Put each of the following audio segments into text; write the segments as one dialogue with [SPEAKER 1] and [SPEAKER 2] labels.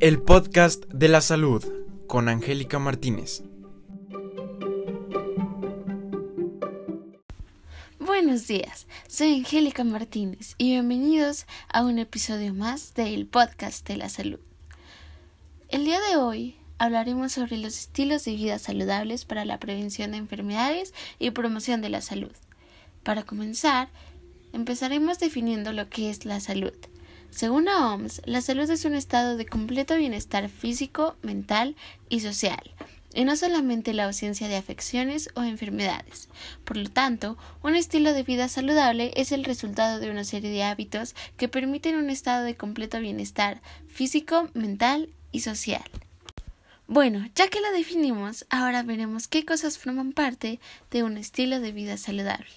[SPEAKER 1] El podcast de la salud con Angélica Martínez.
[SPEAKER 2] Buenos días, soy Angélica Martínez y bienvenidos a un episodio más del podcast de la salud. El día de hoy hablaremos sobre los estilos de vida saludables para la prevención de enfermedades y promoción de la salud. Para comenzar, empezaremos definiendo lo que es la salud. Según la OMS, la salud es un estado de completo bienestar físico, mental y social, y no solamente la ausencia de afecciones o enfermedades. Por lo tanto, un estilo de vida saludable es el resultado de una serie de hábitos que permiten un estado de completo bienestar físico, mental y social. Bueno, ya que la definimos, ahora veremos qué cosas forman parte de un estilo de vida saludable.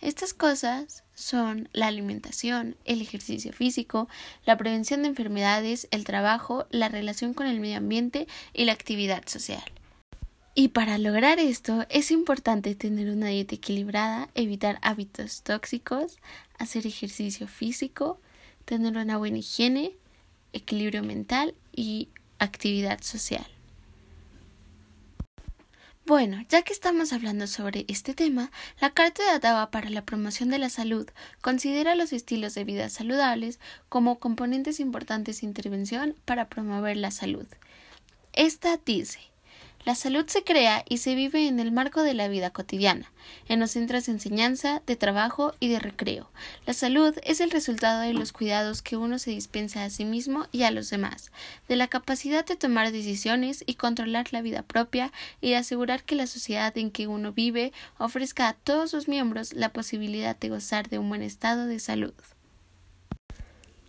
[SPEAKER 2] Estas cosas son la alimentación, el ejercicio físico, la prevención de enfermedades, el trabajo, la relación con el medio ambiente y la actividad social. Y para lograr esto es importante tener una dieta equilibrada, evitar hábitos tóxicos, hacer ejercicio físico, tener una buena higiene, equilibrio mental y actividad social. Bueno, ya que estamos hablando sobre este tema, la Carta de Ottawa para la Promoción de la Salud considera los estilos de vida saludables como componentes importantes de intervención para promover la salud. Esta dice la salud se crea y se vive en el marco de la vida cotidiana, en los centros de enseñanza, de trabajo y de recreo. La salud es el resultado de los cuidados que uno se dispensa a sí mismo y a los demás, de la capacidad de tomar decisiones y controlar la vida propia y de asegurar que la sociedad en que uno vive ofrezca a todos sus miembros la posibilidad de gozar de un buen estado de salud.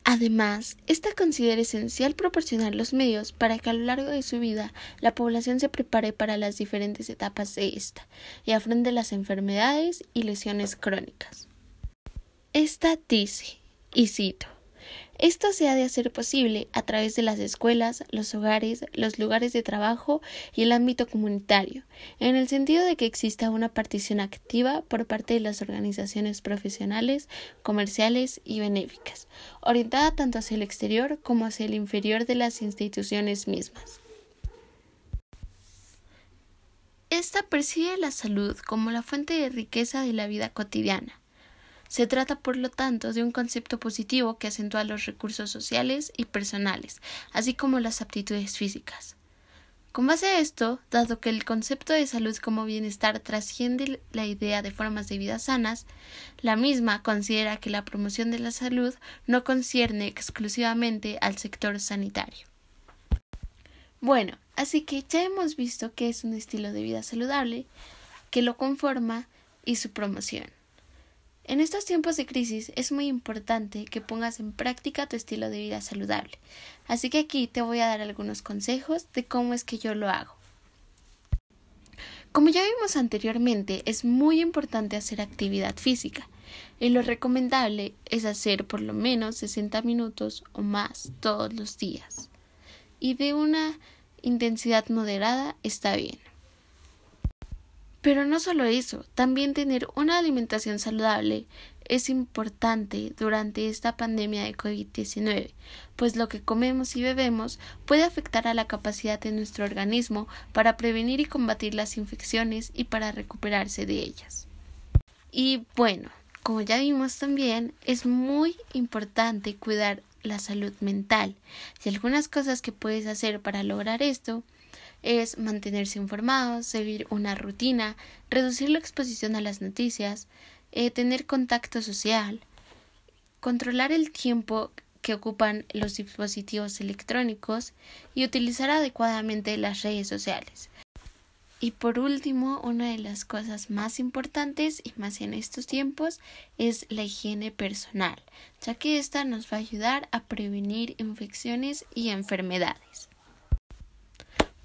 [SPEAKER 2] Además, esta considera esencial proporcionar los medios para que a lo largo de su vida la población se prepare para las diferentes etapas de esta y afronte las enfermedades y lesiones crónicas. Esta dice, y cito, esto se ha de hacer posible a través de las escuelas, los hogares, los lugares de trabajo y el ámbito comunitario, en el sentido de que exista una partición activa por parte de las organizaciones profesionales, comerciales y benéficas, orientada tanto hacia el exterior como hacia el inferior de las instituciones mismas. Esta percibe la salud como la fuente de riqueza de la vida cotidiana se trata, por lo tanto, de un concepto positivo que acentúa los recursos sociales y personales, así como las aptitudes físicas. Con base a esto, dado que el concepto de salud como bienestar trasciende la idea de formas de vida sanas, la misma considera que la promoción de la salud no concierne exclusivamente al sector sanitario. Bueno, así que ya hemos visto qué es un estilo de vida saludable, que lo conforma y su promoción. En estos tiempos de crisis es muy importante que pongas en práctica tu estilo de vida saludable, así que aquí te voy a dar algunos consejos de cómo es que yo lo hago. Como ya vimos anteriormente, es muy importante hacer actividad física y lo recomendable es hacer por lo menos 60 minutos o más todos los días y de una intensidad moderada está bien. Pero no solo eso, también tener una alimentación saludable es importante durante esta pandemia de COVID-19, pues lo que comemos y bebemos puede afectar a la capacidad de nuestro organismo para prevenir y combatir las infecciones y para recuperarse de ellas. Y bueno, como ya vimos también, es muy importante cuidar la salud mental y algunas cosas que puedes hacer para lograr esto es mantenerse informados, seguir una rutina, reducir la exposición a las noticias, eh, tener contacto social, controlar el tiempo que ocupan los dispositivos electrónicos y utilizar adecuadamente las redes sociales. Y por último, una de las cosas más importantes y más en estos tiempos es la higiene personal, ya que esta nos va a ayudar a prevenir infecciones y enfermedades.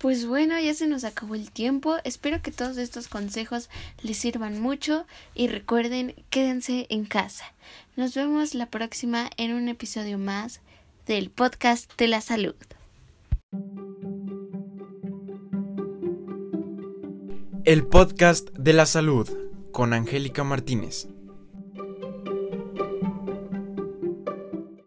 [SPEAKER 2] Pues bueno, ya se nos acabó el tiempo. Espero que todos estos consejos les sirvan mucho y recuerden, quédense en casa. Nos vemos la próxima en un episodio más del podcast de la salud.
[SPEAKER 1] El podcast de la salud con Angélica Martínez.